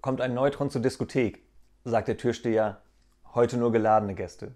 kommt ein Neutron zur Diskothek, sagt der Türsteher, heute nur geladene Gäste.